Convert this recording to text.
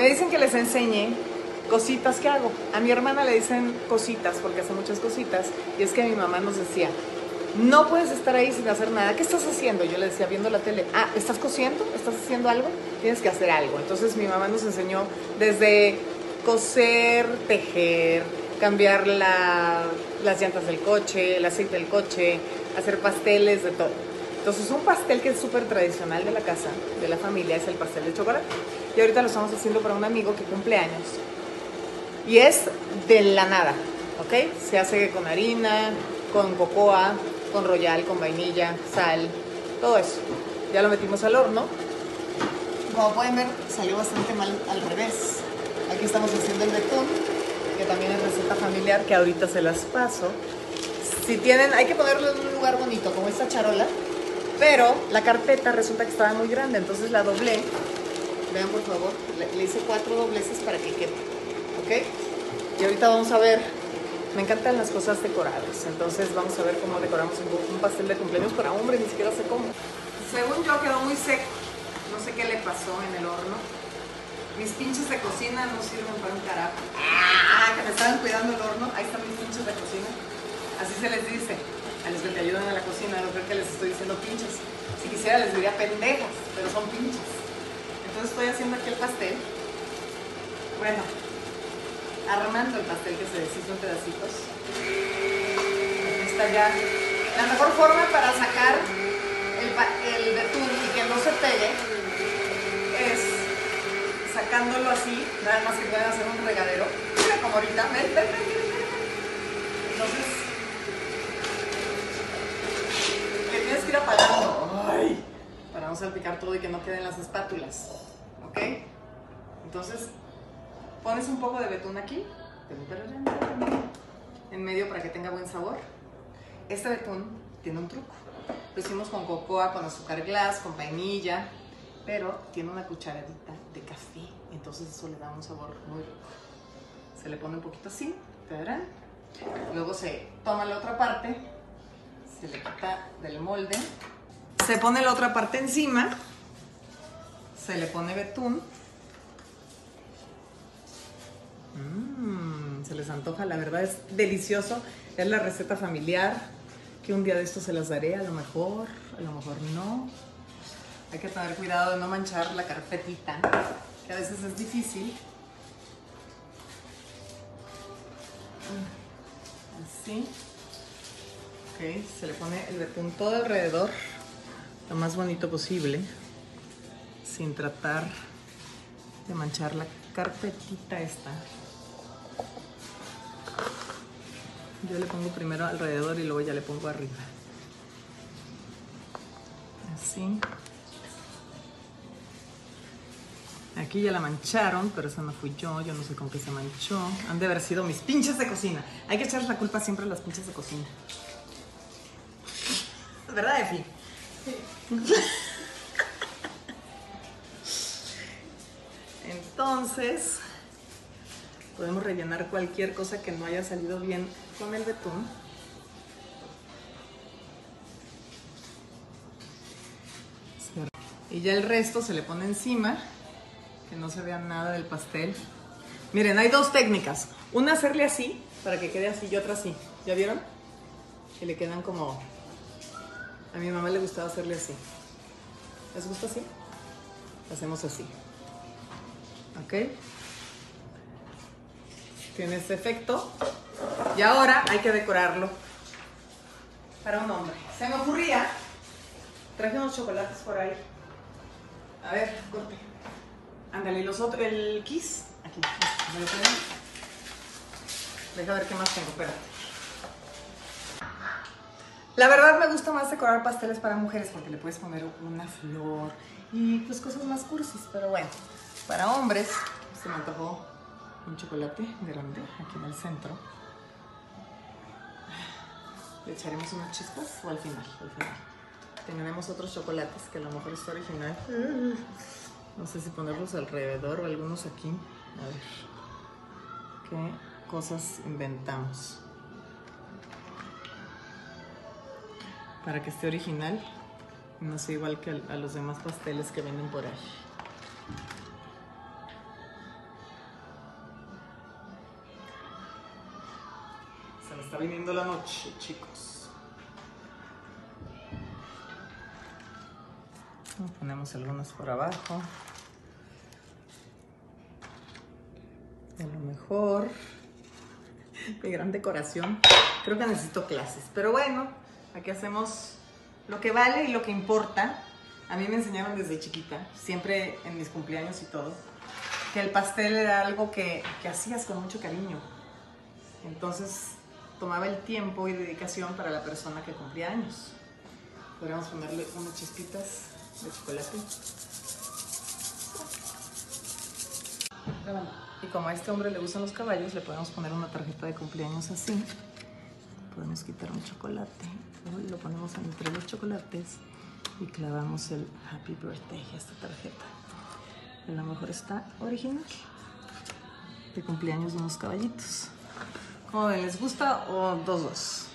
Me dicen que les enseñe cositas que hago. A mi hermana le dicen cositas porque hace muchas cositas. Y es que mi mamá nos decía, no puedes estar ahí sin hacer nada. ¿Qué estás haciendo? Yo le decía viendo la tele, ah, ¿estás cosiendo? ¿Estás haciendo algo? Tienes que hacer algo. Entonces mi mamá nos enseñó desde coser, tejer, cambiar la- las llantas del coche, el aceite del coche, hacer pasteles, de todo. Entonces un pastel que es súper tradicional de la casa, de la familia, es el pastel de chocolate. Y ahorita lo estamos haciendo para un amigo que cumple años. Y es de la nada, ¿ok? Se hace con harina, con cocoa, con royal, con vainilla, sal, todo eso. Ya lo metimos al horno. Como pueden ver, salió bastante mal al revés. Aquí estamos haciendo el betún, que también es receta familiar, que ahorita se las paso. Si tienen, hay que ponerlo en un lugar bonito, como esta charola. Pero la carpeta resulta que estaba muy grande, entonces la doblé. Vean por favor, le, le hice cuatro dobleces para que quede. ¿Ok? Y ahorita vamos a ver. Me encantan las cosas decoradas, entonces vamos a ver cómo decoramos un, un pastel de cumpleaños para hombre, ni siquiera sé cómo. Según yo quedó muy seco, no sé qué le pasó en el horno. Mis pinches de cocina no sirven para un carajo. ¡Ah! Que me estaban cuidando el horno. Ahí están mis pinches de cocina. Así se les dice a los que te ayudan a la cocina. No creo que les estoy diciendo pinches. Si quisiera les diría pendejas, pero son pinches. Entonces estoy haciendo aquí el pastel. Bueno, armando el pastel que se deshizo en pedacitos. Aquí está ya. La mejor forma para sacar el, betún y que no se pegue es sacándolo así, nada más que pueden hacer un regadero. Como ahorita, ven, ven, ven. Entonces, le tienes que ir apagando. Ay, para no salpicar todo y que no queden las espátulas. ¿Ok? Entonces, pones un poco de betún aquí, en medio para que tenga buen sabor. Este betún tiene un truco. Lo hicimos con cocoa, con azúcar glass, con vainilla, pero tiene una cucharadita de café, entonces eso le da un sabor muy rico. Se le pone un poquito así, ¿te verán? Luego se toma la otra parte, se le quita del molde, se pone la otra parte encima, se le pone betún. Mm, se les antoja, la verdad es delicioso. Es la receta familiar que un día de esto se las daré, a lo mejor, a lo mejor no. Hay que tener cuidado de no manchar la carpetita, que a veces es difícil. Así. Ok, se le pone el betún todo alrededor, lo más bonito posible, sin tratar de manchar la carpetita esta. Yo le pongo primero alrededor y luego ya le pongo arriba. Así. Aquí ya la mancharon, pero esa no fui yo, yo no sé con qué se manchó. Han de haber sido mis pinches de cocina. Hay que echarles la culpa siempre a las pinches de cocina. ¿Verdad, Efi? Entonces, podemos rellenar cualquier cosa que no haya salido bien con el betún. Y ya el resto se le pone encima, que no se vea nada del pastel. Miren, hay dos técnicas. Una hacerle así, para que quede así, y otra así. ¿Ya vieron? Que le quedan como... A mi mamá le gustaba hacerle así. ¿Les gusta así? Hacemos así. ¿Ok? Tiene este efecto. Y ahora hay que decorarlo para un hombre. Se me ocurría, traje unos chocolates por ahí. A ver, corte. Ándale, los otros, el kiss. Aquí, ¿me lo? Deja ver qué más tengo, espérate. La verdad me gusta más decorar pasteles para mujeres porque le puedes poner una flor y pues cosas más cursis, pero bueno, para hombres se me antojó un chocolate grande aquí en el centro. Le echaremos unas chispas o al final, al final. Tenemos otros chocolates que a lo mejor es original. No sé si ponerlos alrededor o algunos aquí. A ver. ¿Qué cosas inventamos? para que esté original. No sea igual que a los demás pasteles que venden por ahí. Se me está viniendo la noche, chicos. Ponemos algunos por abajo. A lo mejor. De gran decoración. Creo que necesito clases. Pero bueno, aquí hacemos lo que vale y lo que importa. A mí me enseñaron desde chiquita, siempre en mis cumpleaños y todo, que el pastel era algo que, que hacías con mucho cariño. Entonces tomaba el tiempo y dedicación para la persona que cumplía años. Podríamos ponerle unas chispitas de chocolate. Y como a este hombre le gustan los caballos, le podemos poner una tarjeta de cumpleaños así. Podemos quitar un chocolate, lo ponemos entre los chocolates y clavamos el Happy Birthday a esta tarjeta. A lo mejor está original. De cumpleaños de unos caballitos. ¿Cómo ven? ¿Les gusta o dos dos?